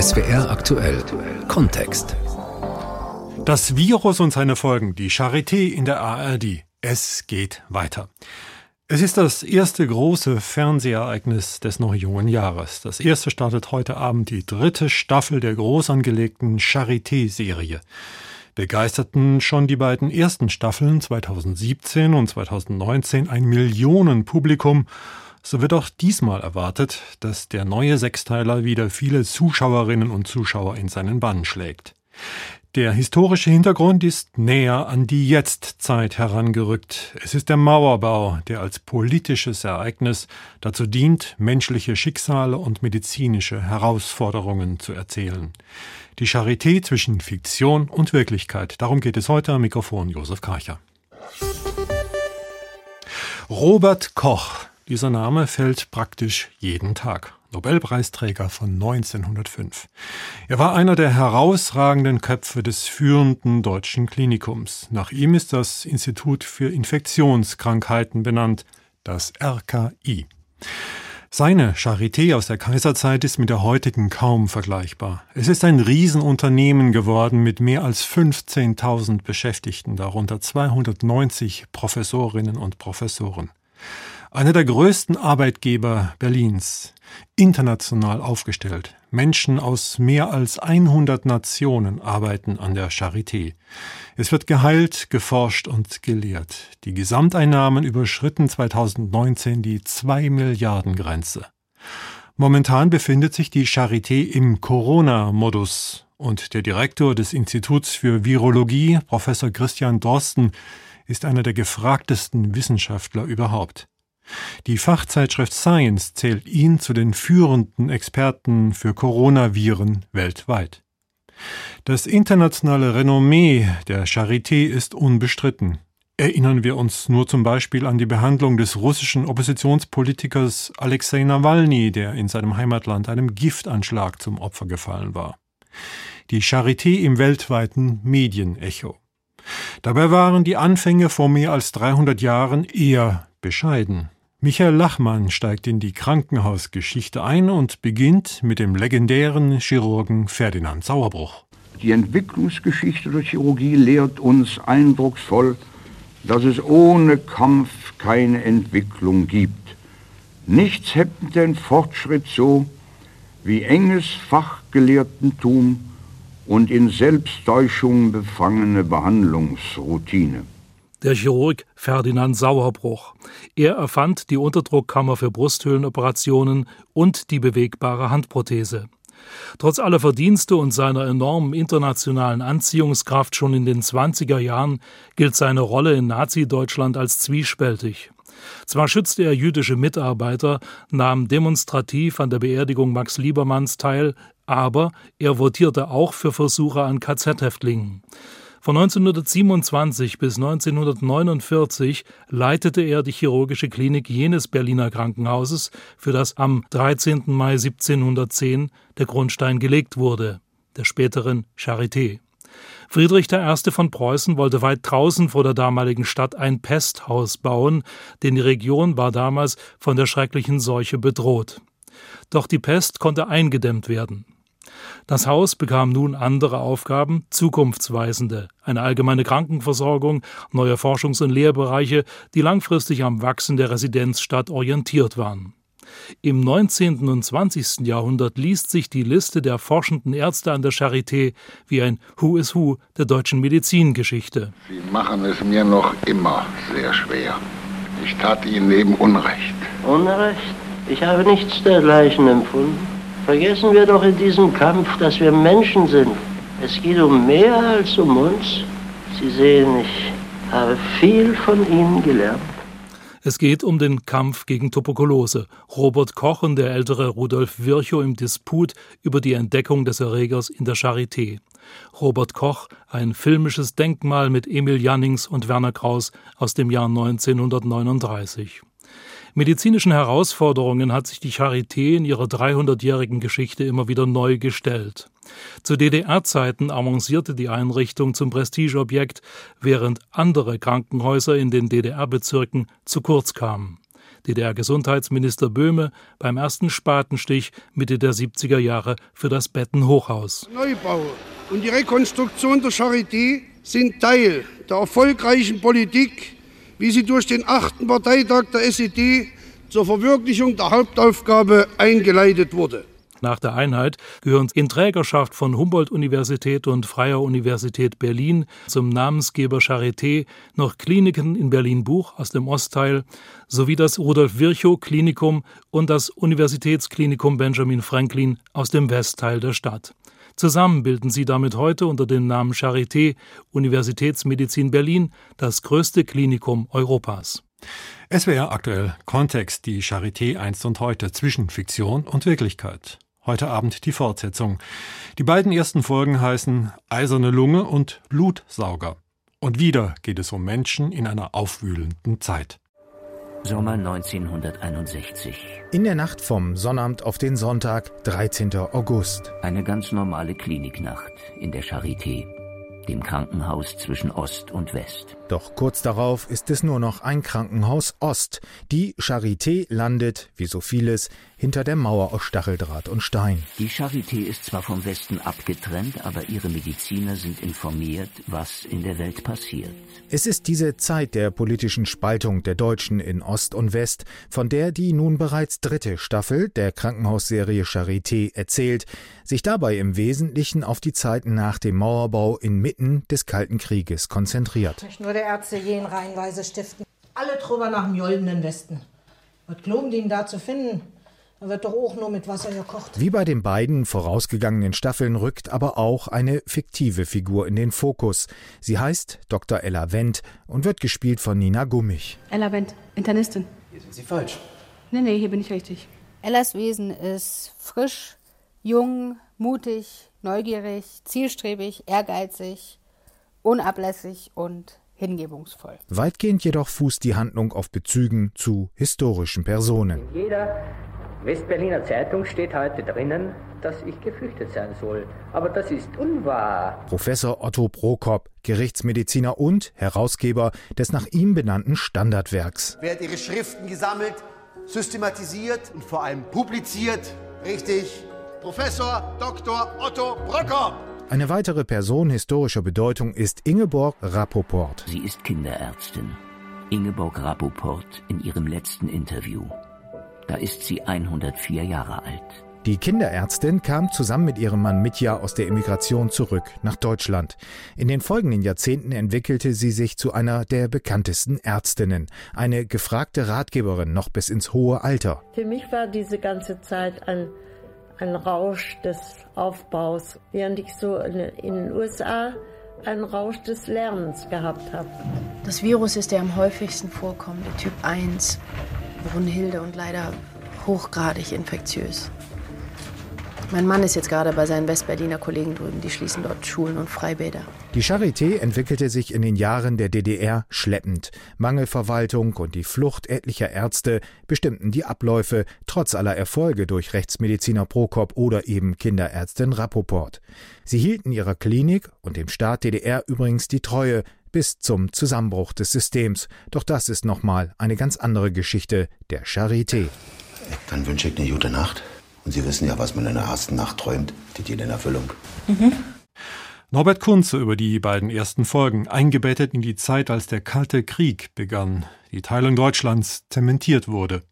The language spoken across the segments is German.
SWR aktuell Kontext. Das Virus und seine Folgen, die Charité in der ARD. Es geht weiter. Es ist das erste große Fernsehereignis des noch jungen Jahres. Das erste startet heute Abend die dritte Staffel der groß angelegten Charité-Serie. Begeisterten schon die beiden ersten Staffeln 2017 und 2019 ein Millionenpublikum so wird auch diesmal erwartet, dass der neue Sechsteiler wieder viele Zuschauerinnen und Zuschauer in seinen Bann schlägt. Der historische Hintergrund ist näher an die Jetztzeit herangerückt. Es ist der Mauerbau, der als politisches Ereignis dazu dient, menschliche Schicksale und medizinische Herausforderungen zu erzählen. Die Charité zwischen Fiktion und Wirklichkeit. Darum geht es heute am Mikrofon Josef Karcher. Robert Koch dieser Name fällt praktisch jeden Tag. Nobelpreisträger von 1905. Er war einer der herausragenden Köpfe des führenden deutschen Klinikums. Nach ihm ist das Institut für Infektionskrankheiten benannt, das RKI. Seine Charité aus der Kaiserzeit ist mit der heutigen kaum vergleichbar. Es ist ein Riesenunternehmen geworden mit mehr als 15.000 Beschäftigten, darunter 290 Professorinnen und Professoren einer der größten Arbeitgeber Berlins, international aufgestellt. Menschen aus mehr als 100 Nationen arbeiten an der Charité. Es wird geheilt, geforscht und gelehrt. Die Gesamteinnahmen überschritten 2019 die 2 Milliarden Grenze. Momentan befindet sich die Charité im Corona-Modus und der Direktor des Instituts für Virologie, Professor Christian Dorsten, ist einer der gefragtesten Wissenschaftler überhaupt. Die Fachzeitschrift Science zählt ihn zu den führenden Experten für Coronaviren weltweit. Das internationale Renommee der Charité ist unbestritten. Erinnern wir uns nur zum Beispiel an die Behandlung des russischen Oppositionspolitikers Alexei Nawalny, der in seinem Heimatland einem Giftanschlag zum Opfer gefallen war. Die Charité im weltweiten Medienecho. Dabei waren die Anfänge vor mehr als 300 Jahren eher bescheiden. Michael Lachmann steigt in die Krankenhausgeschichte ein und beginnt mit dem legendären Chirurgen Ferdinand Sauerbruch. Die Entwicklungsgeschichte der Chirurgie lehrt uns eindrucksvoll, dass es ohne Kampf keine Entwicklung gibt. Nichts hemmt den Fortschritt so wie enges Fachgelehrtentum und in Selbsttäuschung befangene Behandlungsroutine der Chirurg Ferdinand Sauerbruch. Er erfand die Unterdruckkammer für Brusthöhlenoperationen und die bewegbare Handprothese. Trotz aller Verdienste und seiner enormen internationalen Anziehungskraft schon in den 20er Jahren gilt seine Rolle in Nazi-Deutschland als zwiespältig. Zwar schützte er jüdische Mitarbeiter, nahm demonstrativ an der Beerdigung Max Liebermanns teil, aber er votierte auch für Versuche an KZ-Häftlingen. Von 1927 bis 1949 leitete er die chirurgische Klinik jenes Berliner Krankenhauses, für das am 13. Mai 1710 der Grundstein gelegt wurde, der späteren Charité. Friedrich I. von Preußen wollte weit draußen vor der damaligen Stadt ein Pesthaus bauen, denn die Region war damals von der schrecklichen Seuche bedroht. Doch die Pest konnte eingedämmt werden. Das Haus bekam nun andere Aufgaben, zukunftsweisende, eine allgemeine Krankenversorgung, neue Forschungs- und Lehrbereiche, die langfristig am Wachsen der Residenzstadt orientiert waren. Im 19. und 20. Jahrhundert liest sich die Liste der forschenden Ärzte an der Charité wie ein Who is Who der deutschen Medizingeschichte. Sie machen es mir noch immer sehr schwer. Ich tat Ihnen eben Unrecht. Unrecht? Ich habe nichts dergleichen empfunden. Vergessen wir doch in diesem Kampf, dass wir Menschen sind. Es geht um mehr als um uns. Sie sehen, ich habe viel von Ihnen gelernt. Es geht um den Kampf gegen Tuberkulose. Robert Koch und der ältere Rudolf Virchow im Disput über die Entdeckung des Erregers in der Charité. Robert Koch, ein filmisches Denkmal mit Emil Jannings und Werner Kraus aus dem Jahr 1939. Medizinischen Herausforderungen hat sich die Charité in ihrer 300-jährigen Geschichte immer wieder neu gestellt. Zu DDR-Zeiten avancierte die Einrichtung zum Prestigeobjekt, während andere Krankenhäuser in den DDR-Bezirken zu kurz kamen. DDR-Gesundheitsminister Böhme beim ersten Spatenstich Mitte der 70er Jahre für das Bettenhochhaus. Neubau und die Rekonstruktion der Charité sind Teil der erfolgreichen Politik, wie sie durch den achten Parteitag der SED zur Verwirklichung der Hauptaufgabe eingeleitet wurde. Nach der Einheit gehören in Trägerschaft von Humboldt-Universität und Freier Universität Berlin zum Namensgeber Charité noch Kliniken in Berlin-Buch aus dem Ostteil sowie das Rudolf-Virchow-Klinikum und das Universitätsklinikum Benjamin Franklin aus dem Westteil der Stadt. Zusammen bilden sie damit heute unter dem Namen Charité Universitätsmedizin Berlin das größte Klinikum Europas. SWR aktuell Kontext, die Charité einst und heute zwischen Fiktion und Wirklichkeit. Heute Abend die Fortsetzung. Die beiden ersten Folgen heißen Eiserne Lunge und Blutsauger. Und wieder geht es um Menschen in einer aufwühlenden Zeit. Sommer 1961. In der Nacht vom Sonnabend auf den Sonntag, 13. August. Eine ganz normale Kliniknacht in der Charité dem Krankenhaus zwischen Ost und West. Doch kurz darauf ist es nur noch ein Krankenhaus Ost. Die Charité landet, wie so vieles, hinter der Mauer aus Stacheldraht und Stein. Die Charité ist zwar vom Westen abgetrennt, aber ihre Mediziner sind informiert, was in der Welt passiert. Es ist diese Zeit der politischen Spaltung der Deutschen in Ost und West, von der die nun bereits dritte Staffel der Krankenhausserie Charité erzählt, sich dabei im Wesentlichen auf die Zeit nach dem Mauerbau inmitten des Kalten Krieges konzentriert. Nicht nur der Ärzte jeden reihenweise stiften. Alle drüber nach dem goldenen Westen. Was glauben die ihn da zu finden? Da wird doch auch nur mit Wasser gekocht. Wie bei den beiden vorausgegangenen Staffeln rückt aber auch eine fiktive Figur in den Fokus. Sie heißt Dr. Ella Wendt und wird gespielt von Nina Gummich. Ella Wendt, Internistin. Hier sind Sie falsch. Nee, nee, hier bin ich richtig. Ellas Wesen ist frisch, jung, mutig, neugierig, zielstrebig, ehrgeizig, unablässig und hingebungsvoll. Weitgehend jedoch fußt die Handlung auf Bezügen zu historischen Personen. Jeder Westberliner Zeitung steht heute drinnen, dass ich geflüchtet sein soll. Aber das ist unwahr. Professor Otto Prokop, Gerichtsmediziner und Herausgeber des nach ihm benannten Standardwerks. Wer hat ihre Schriften gesammelt, systematisiert und vor allem publiziert? Richtig, Professor Dr. Otto Prokop. Eine weitere Person historischer Bedeutung ist Ingeborg Rappoport. Sie ist Kinderärztin. Ingeborg Rappoport in ihrem letzten Interview. Da ist sie 104 Jahre alt. Die Kinderärztin kam zusammen mit ihrem Mann Mitja aus der Emigration zurück nach Deutschland. In den folgenden Jahrzehnten entwickelte sie sich zu einer der bekanntesten Ärztinnen, eine gefragte Ratgeberin noch bis ins hohe Alter. Für mich war diese ganze Zeit ein, ein Rausch des Aufbaus, während ich so in, den USA einen Rausch des Lernens gehabt habe. Das Virus ist der am häufigsten vorkommende, Typ 1. Brunhilde und leider hochgradig infektiös. Mein Mann ist jetzt gerade bei seinen Westberliner Kollegen drüben. Die schließen dort Schulen und Freibäder. Die Charité entwickelte sich in den Jahren der DDR schleppend. Mangelverwaltung und die Flucht etlicher Ärzte bestimmten die Abläufe, trotz aller Erfolge durch Rechtsmediziner Prokop oder eben Kinderärztin Rappoport. Sie hielten ihrer Klinik und dem Staat DDR übrigens die Treue, bis zum Zusammenbruch des Systems. Doch das ist nochmal eine ganz andere Geschichte der Charité. Dann wünsche ich eine gute Nacht. Und Sie wissen ja, was man in der ersten Nacht träumt, die geht in Erfüllung. Mhm. Norbert Kunze über die beiden ersten Folgen, eingebettet in die Zeit, als der Kalte Krieg begann, die Teilung Deutschlands zementiert wurde.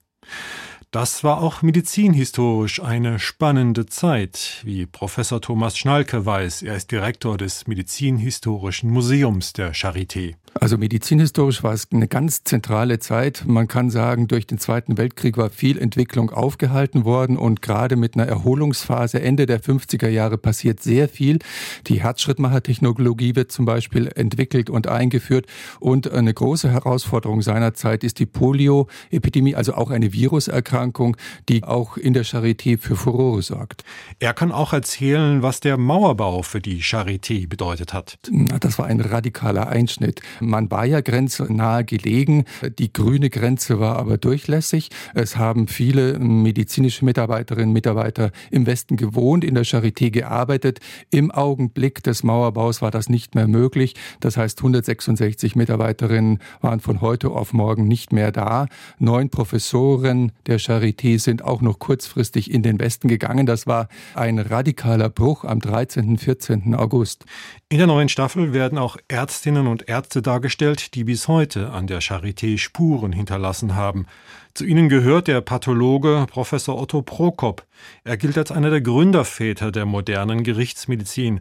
Das war auch medizinhistorisch eine spannende Zeit, wie Professor Thomas Schnalke weiß. Er ist Direktor des Medizinhistorischen Museums der Charité. Also medizinhistorisch war es eine ganz zentrale Zeit. Man kann sagen, durch den Zweiten Weltkrieg war viel Entwicklung aufgehalten worden und gerade mit einer Erholungsphase Ende der 50er Jahre passiert sehr viel. Die Herzschrittmachertechnologie wird zum Beispiel entwickelt und eingeführt und eine große Herausforderung seiner Zeit ist die Polioepidemie, also auch eine Viruserkrankung die auch in der Charité für Furore sorgt. Er kann auch erzählen, was der Mauerbau für die Charité bedeutet hat. Das war ein radikaler Einschnitt. Man war ja grenznahe gelegen, die grüne Grenze war aber durchlässig. Es haben viele medizinische Mitarbeiterinnen und Mitarbeiter im Westen gewohnt, in der Charité gearbeitet. Im Augenblick des Mauerbaus war das nicht mehr möglich. Das heißt, 166 Mitarbeiterinnen waren von heute auf morgen nicht mehr da. Neun Professoren der Charité sind auch noch kurzfristig in den Westen gegangen. Das war ein radikaler Bruch am 13. 14. August. In der neuen Staffel werden auch Ärztinnen und Ärzte dargestellt, die bis heute an der Charité Spuren hinterlassen haben. Zu ihnen gehört der Pathologe Professor Otto Prokop. Er gilt als einer der Gründerväter der modernen Gerichtsmedizin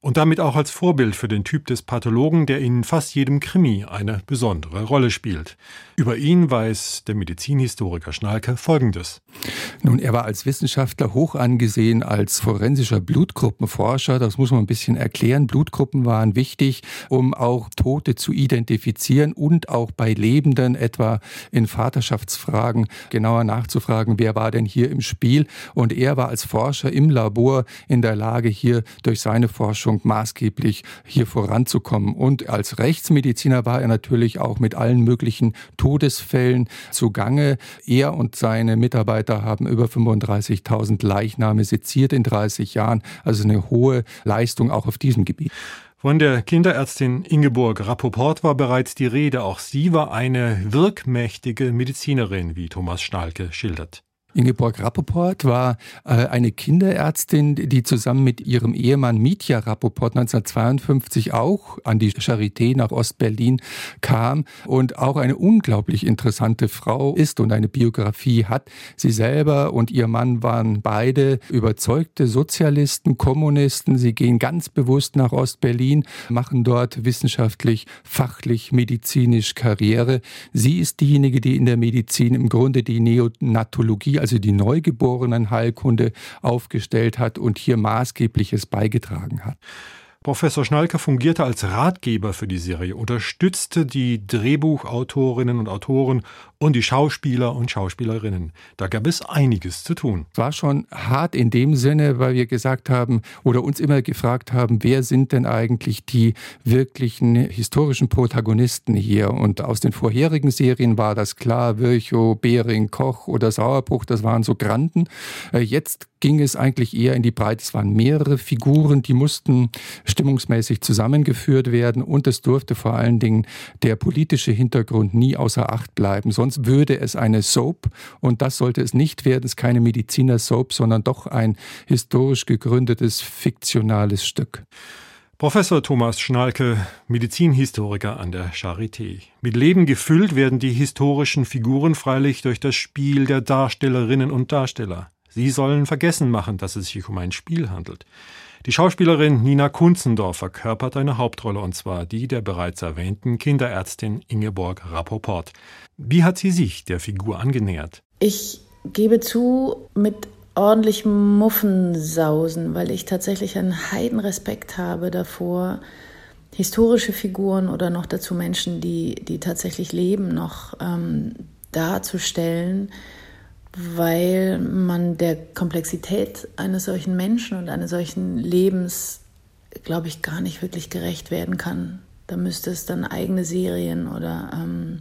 und damit auch als Vorbild für den Typ des Pathologen, der in fast jedem Krimi eine besondere Rolle spielt. Über ihn weiß der Medizinhistoriker Schnalke Folgendes. Nun, er war als Wissenschaftler hoch angesehen als forensischer Blutgruppenforscher. Das muss man ein bisschen erklären. Blutgruppen waren wichtig, um auch Tote zu identifizieren und auch bei Lebenden, etwa in Vaterschaftsfragen, genauer nachzufragen, wer war denn hier im Spiel. Und er war als Forscher im Labor in der Lage, hier durch seine Forschung maßgeblich hier voranzukommen. Und als Rechtsmediziner war er natürlich auch mit allen möglichen Todesfällen zugange. Er und seine Mitarbeiter haben über 35.000 Leichname seziert in 30 Jahren, also eine hohe Leistung auch auf diesem Gebiet. Von der Kinderärztin Ingeborg Rappoport war bereits die Rede. Auch sie war eine wirkmächtige Medizinerin, wie Thomas Schnalke schildert. Ingeborg Rappoport war äh, eine Kinderärztin, die zusammen mit ihrem Ehemann Mitya Rappoport 1952 auch an die Charité nach Ostberlin kam und auch eine unglaublich interessante Frau ist und eine Biografie hat. Sie selber und ihr Mann waren beide überzeugte Sozialisten, Kommunisten. Sie gehen ganz bewusst nach Ostberlin, machen dort wissenschaftlich, fachlich, medizinisch Karriere. Sie ist diejenige, die in der Medizin im Grunde die Neonatologie, also die neugeborenen Heilkunde aufgestellt hat und hier maßgebliches beigetragen hat. Professor Schnalke fungierte als Ratgeber für die Serie, unterstützte die Drehbuchautorinnen und Autoren und die Schauspieler und Schauspielerinnen. Da gab es einiges zu tun. Es war schon hart in dem Sinne, weil wir gesagt haben oder uns immer gefragt haben, wer sind denn eigentlich die wirklichen historischen Protagonisten hier? Und aus den vorherigen Serien war das klar, Virchow, Behring, Koch oder Sauerbruch, das waren so Granden. Äh, jetzt ging es eigentlich eher in die Breite. Es waren mehrere Figuren, die mussten stimmungsmäßig zusammengeführt werden und es durfte vor allen Dingen der politische Hintergrund nie außer Acht bleiben. Sonst würde es eine Soap und das sollte es nicht werden. Es ist keine Mediziner-Soap, sondern doch ein historisch gegründetes, fiktionales Stück. Professor Thomas Schnalke, Medizinhistoriker an der Charité. Mit Leben gefüllt werden die historischen Figuren freilich durch das Spiel der Darstellerinnen und Darsteller. Sie sollen vergessen machen, dass es sich um ein Spiel handelt. Die Schauspielerin Nina Kunzendorf verkörpert eine Hauptrolle, und zwar die der bereits erwähnten Kinderärztin Ingeborg Rappoport. Wie hat sie sich der Figur angenähert? Ich gebe zu, mit ordentlichem Muffensausen, weil ich tatsächlich einen Heidenrespekt habe davor, historische Figuren oder noch dazu Menschen, die, die tatsächlich leben, noch ähm, darzustellen weil man der Komplexität eines solchen Menschen und eines solchen Lebens, glaube ich, gar nicht wirklich gerecht werden kann. Da müsste es dann eigene Serien oder ähm,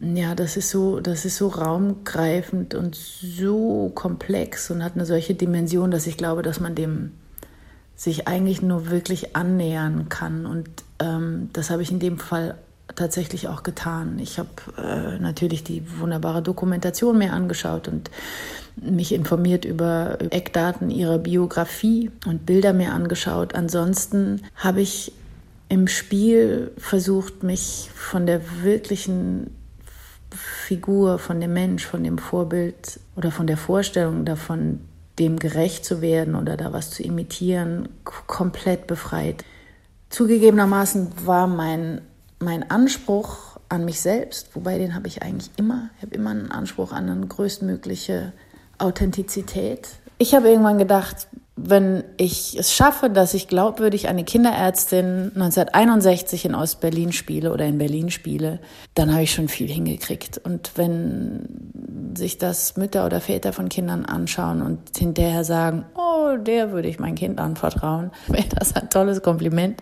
ja, das ist so, das ist so raumgreifend und so komplex und hat eine solche Dimension, dass ich glaube, dass man dem sich eigentlich nur wirklich annähern kann. Und ähm, das habe ich in dem Fall tatsächlich auch getan. Ich habe äh, natürlich die wunderbare Dokumentation mir angeschaut und mich informiert über Eckdaten ihrer Biografie und Bilder mir angeschaut. Ansonsten habe ich im Spiel versucht, mich von der wirklichen Figur, von dem Mensch, von dem Vorbild oder von der Vorstellung davon, dem gerecht zu werden oder da was zu imitieren, komplett befreit. Zugegebenermaßen war mein mein Anspruch an mich selbst, wobei den habe ich eigentlich immer, ich habe immer einen Anspruch an eine größtmögliche Authentizität. Ich habe irgendwann gedacht, wenn ich es schaffe, dass ich glaubwürdig eine Kinderärztin 1961 in Ostberlin spiele oder in Berlin spiele, dann habe ich schon viel hingekriegt. Und wenn sich das Mütter oder Väter von Kindern anschauen und hinterher sagen, oh, der würde ich mein Kind anvertrauen, wäre das ein tolles Kompliment.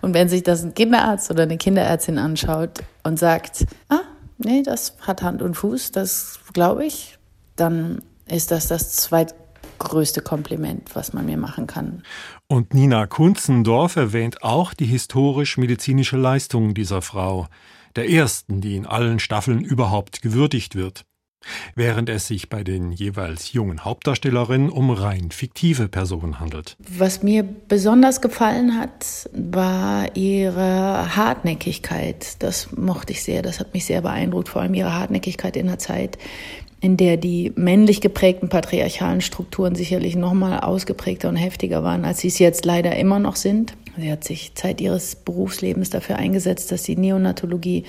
Und wenn sich das ein Kinderarzt oder eine Kinderärztin anschaut und sagt, ah, nee, das hat Hand und Fuß, das glaube ich, dann ist das das zweite größte Kompliment, was man mir machen kann. Und Nina Kunzendorf erwähnt auch die historisch-medizinische Leistung dieser Frau, der ersten, die in allen Staffeln überhaupt gewürdigt wird. Während es sich bei den jeweils jungen Hauptdarstellerinnen um rein fiktive Personen handelt. Was mir besonders gefallen hat, war ihre Hartnäckigkeit. Das mochte ich sehr, das hat mich sehr beeindruckt, vor allem ihre Hartnäckigkeit in der Zeit, in der die männlich geprägten patriarchalen Strukturen sicherlich noch mal ausgeprägter und heftiger waren, als sie es jetzt leider immer noch sind. Sie hat sich Zeit ihres Berufslebens dafür eingesetzt, dass die Neonatologie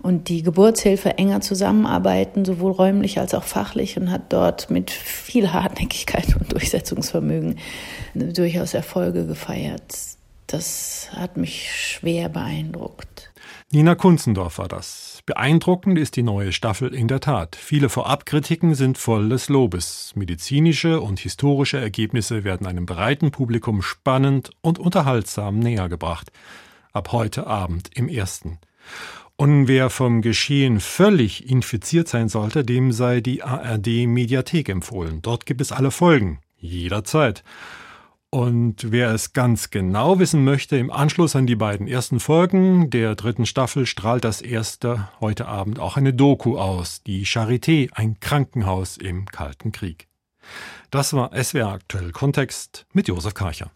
und die Geburtshilfe enger zusammenarbeiten, sowohl räumlich als auch fachlich, und hat dort mit viel Hartnäckigkeit und Durchsetzungsvermögen durchaus Erfolge gefeiert. Das hat mich schwer beeindruckt. Nina Kunzendorf war das. Beeindruckend ist die neue Staffel in der Tat. Viele Vorabkritiken sind voll des Lobes. Medizinische und historische Ergebnisse werden einem breiten Publikum spannend und unterhaltsam nähergebracht. Ab heute Abend im ersten. Und wer vom Geschehen völlig infiziert sein sollte, dem sei die ARD Mediathek empfohlen. Dort gibt es alle Folgen. Jederzeit. Und wer es ganz genau wissen möchte, im Anschluss an die beiden ersten Folgen der dritten Staffel strahlt das erste heute Abend auch eine Doku aus, die Charité, ein Krankenhaus im Kalten Krieg. Das war SWR aktuell Kontext mit Josef Karcher.